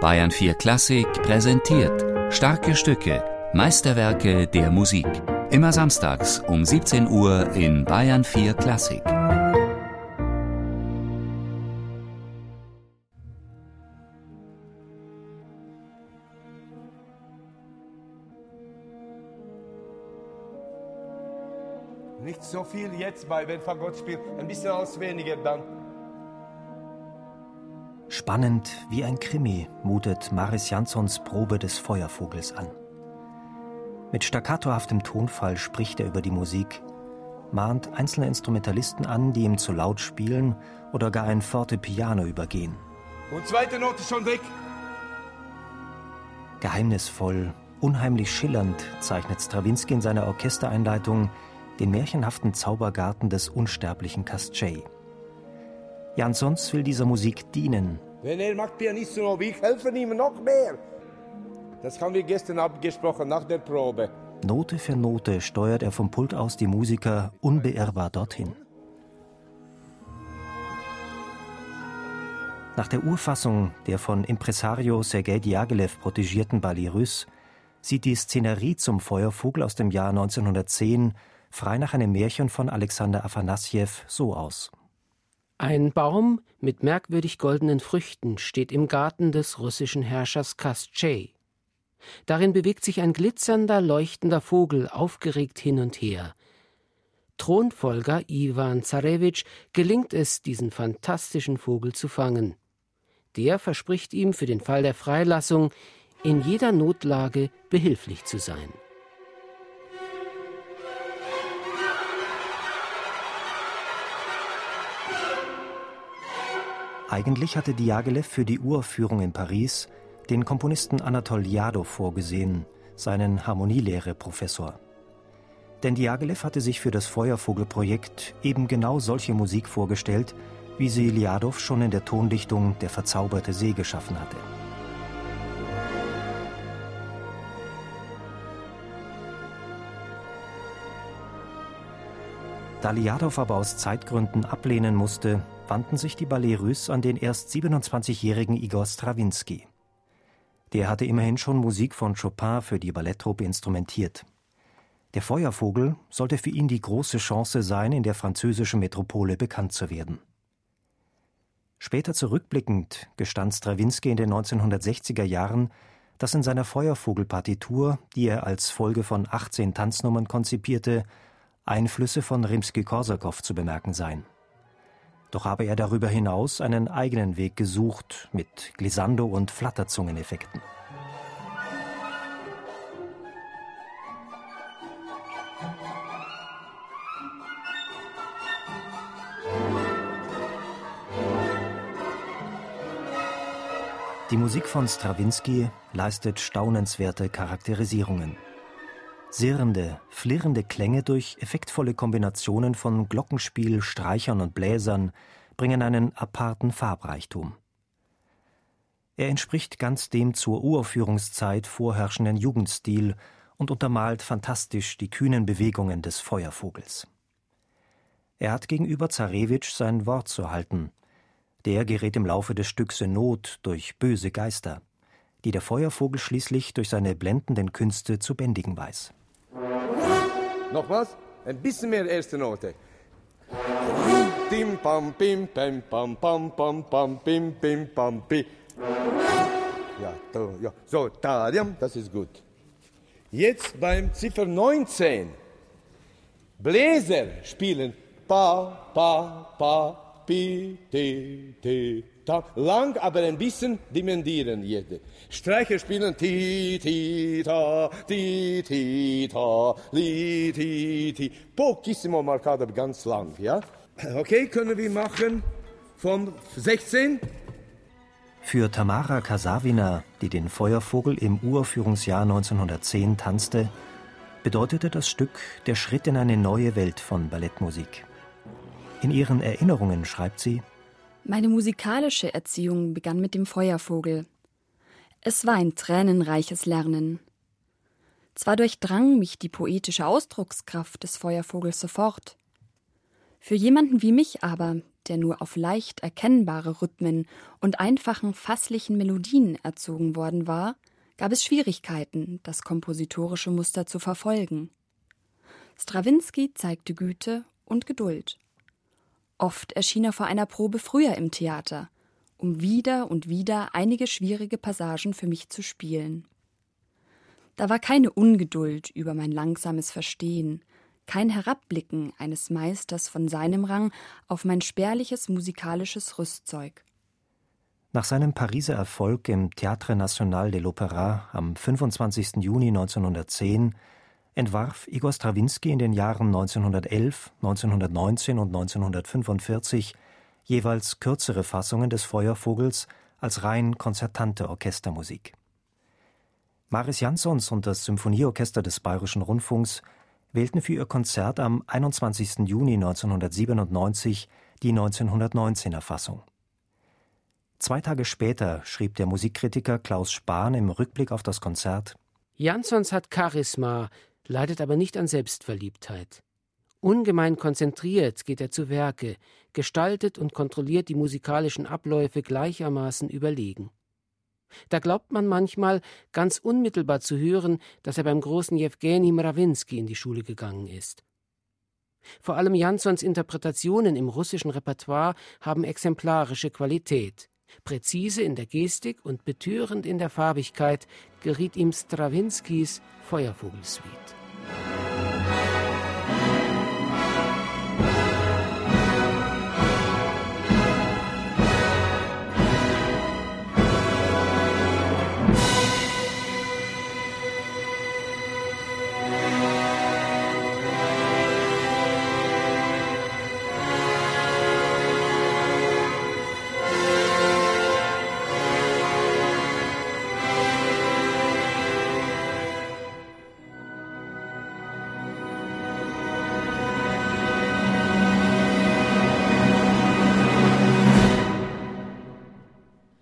Bayern 4 Klassik präsentiert starke Stücke, Meisterwerke der Musik. Immer samstags um 17 Uhr in Bayern 4 Klassik. Nicht so viel jetzt bei wenn Fagott spielt, ein bisschen als weniger dann. Spannend wie ein Krimi mutet Maris Janssons Probe des Feuervogels an. Mit staccatohaftem Tonfall spricht er über die Musik, mahnt einzelne Instrumentalisten an, die ihm zu laut spielen oder gar ein forte Piano übergehen. Und zweite Note schon weg. Geheimnisvoll, unheimlich schillernd zeichnet Strawinski in seiner Orchestereinleitung den märchenhaften Zaubergarten des unsterblichen Kastschei. Jansons will dieser Musik dienen, Wenn er macht Pianisten noch, ich helfe ihm noch mehr. Das haben wir gestern abgesprochen nach der Probe. Note für Note steuert er vom Pult aus die Musiker unbeirrbar dorthin. Nach der Urfassung der von Impresario Sergei Diaghilev protegierten Ballet Russe sieht die Szenerie zum Feuervogel aus dem Jahr 1910 frei nach einem Märchen von Alexander Afanassjew so aus. Ein Baum mit merkwürdig goldenen Früchten steht im Garten des russischen Herrschers Kastschei. Darin bewegt sich ein glitzernder, leuchtender Vogel aufgeregt hin und her. Thronfolger Iwan Zarewitsch gelingt es, diesen fantastischen Vogel zu fangen. Der verspricht ihm für den Fall der Freilassung, in jeder Notlage behilflich zu sein. Eigentlich hatte Diaghilev für die Uraufführung in Paris den Komponisten Anatol Jadow vorgesehen, seinen Harmonielehre-Professor. Denn Diaghilev hatte sich für das Feuervogelprojekt eben genau solche Musik vorgestellt, wie sie Liadow schon in der Tondichtung Der verzauberte See geschaffen hatte. Da Liadow aber aus Zeitgründen ablehnen musste, wandten sich die Ballet an den erst 27-jährigen Igor Strawinski. Der hatte immerhin schon Musik von Chopin für die Balletttruppe instrumentiert. Der Feuervogel sollte für ihn die große Chance sein, in der französischen Metropole bekannt zu werden. Später zurückblickend gestand Strawinski in den 1960er Jahren, dass in seiner Feuervogelpartitur, die er als Folge von 18 Tanznummern konzipierte, Einflüsse von Rimsky-Korsakow zu bemerken seien. Doch habe er darüber hinaus einen eigenen Weg gesucht mit Glissando- und Flatterzungeneffekten. Die Musik von Strawinski leistet staunenswerte Charakterisierungen. Sirrende, flirrende Klänge durch effektvolle Kombinationen von Glockenspiel, Streichern und Bläsern bringen einen aparten Farbreichtum. Er entspricht ganz dem zur Uraufführungszeit vorherrschenden Jugendstil und untermalt fantastisch die kühnen Bewegungen des Feuervogels. Er hat gegenüber Zarewitsch sein Wort zu halten. Der gerät im Laufe des Stücks in Not durch böse Geister, die der Feuervogel schließlich durch seine blendenden Künste zu bändigen weiß. Nochmals, ein bisschen mehr erste Note. Dim pam pim pam pam pam pam pam pim pim pam pi. Ja, da, ja. So, tadiam, das ist gut. Jetzt beim Ziffer 19. Bläser spielen pa, pa, pa, pi, ti, ti, ta. Lang, aber ein bisschen dimendieren jede. Streicher spielen ti, ti, ta, ti, ti, ta, li, ti, ti. Pochissimo marcato, ganz lang, ja? Okay, können wir machen von 16? Für Tamara Kasawina, die den Feuervogel im Uraufführungsjahr 1910 tanzte, bedeutete das Stück der Schritt in eine neue Welt von Ballettmusik. In ihren Erinnerungen schreibt sie: Meine musikalische Erziehung begann mit dem Feuervogel. Es war ein tränenreiches Lernen. Zwar durchdrang mich die poetische Ausdruckskraft des Feuervogels sofort. Für jemanden wie mich aber, der nur auf leicht erkennbare Rhythmen und einfachen fasslichen Melodien erzogen worden war, gab es Schwierigkeiten, das kompositorische Muster zu verfolgen. Strawinski zeigte Güte und Geduld. Oft erschien er vor einer Probe früher im Theater, um wieder und wieder einige schwierige Passagen für mich zu spielen. Da war keine Ungeduld über mein langsames Verstehen, kein Herabblicken eines Meisters von seinem Rang auf mein spärliches musikalisches Rüstzeug. Nach seinem Pariser Erfolg im Théâtre National de l'Opéra am 25. Juni 1910 entwarf Igor Strawinski in den Jahren 1911, 1919 und 1945 jeweils kürzere Fassungen des Feuervogels als rein konzertante Orchestermusik. Maris Jansons und das Symphonieorchester des Bayerischen Rundfunks wählten für ihr Konzert am 21. Juni 1997 die 1919er Fassung. Zwei Tage später schrieb der Musikkritiker Klaus Spahn im Rückblick auf das Konzert Jansons hat Charisma, leidet aber nicht an Selbstverliebtheit. Ungemein konzentriert geht er zu Werke, gestaltet und kontrolliert die musikalischen Abläufe gleichermaßen überlegen. Da glaubt man manchmal, ganz unmittelbar zu hören, dass er beim großen Jewgeni Mrawinsky in die Schule gegangen ist. Vor allem Jansons Interpretationen im russischen Repertoire haben exemplarische Qualität. Präzise in der Gestik und betörend in der Farbigkeit geriet ihm Strawinskys Feuervogelsuite.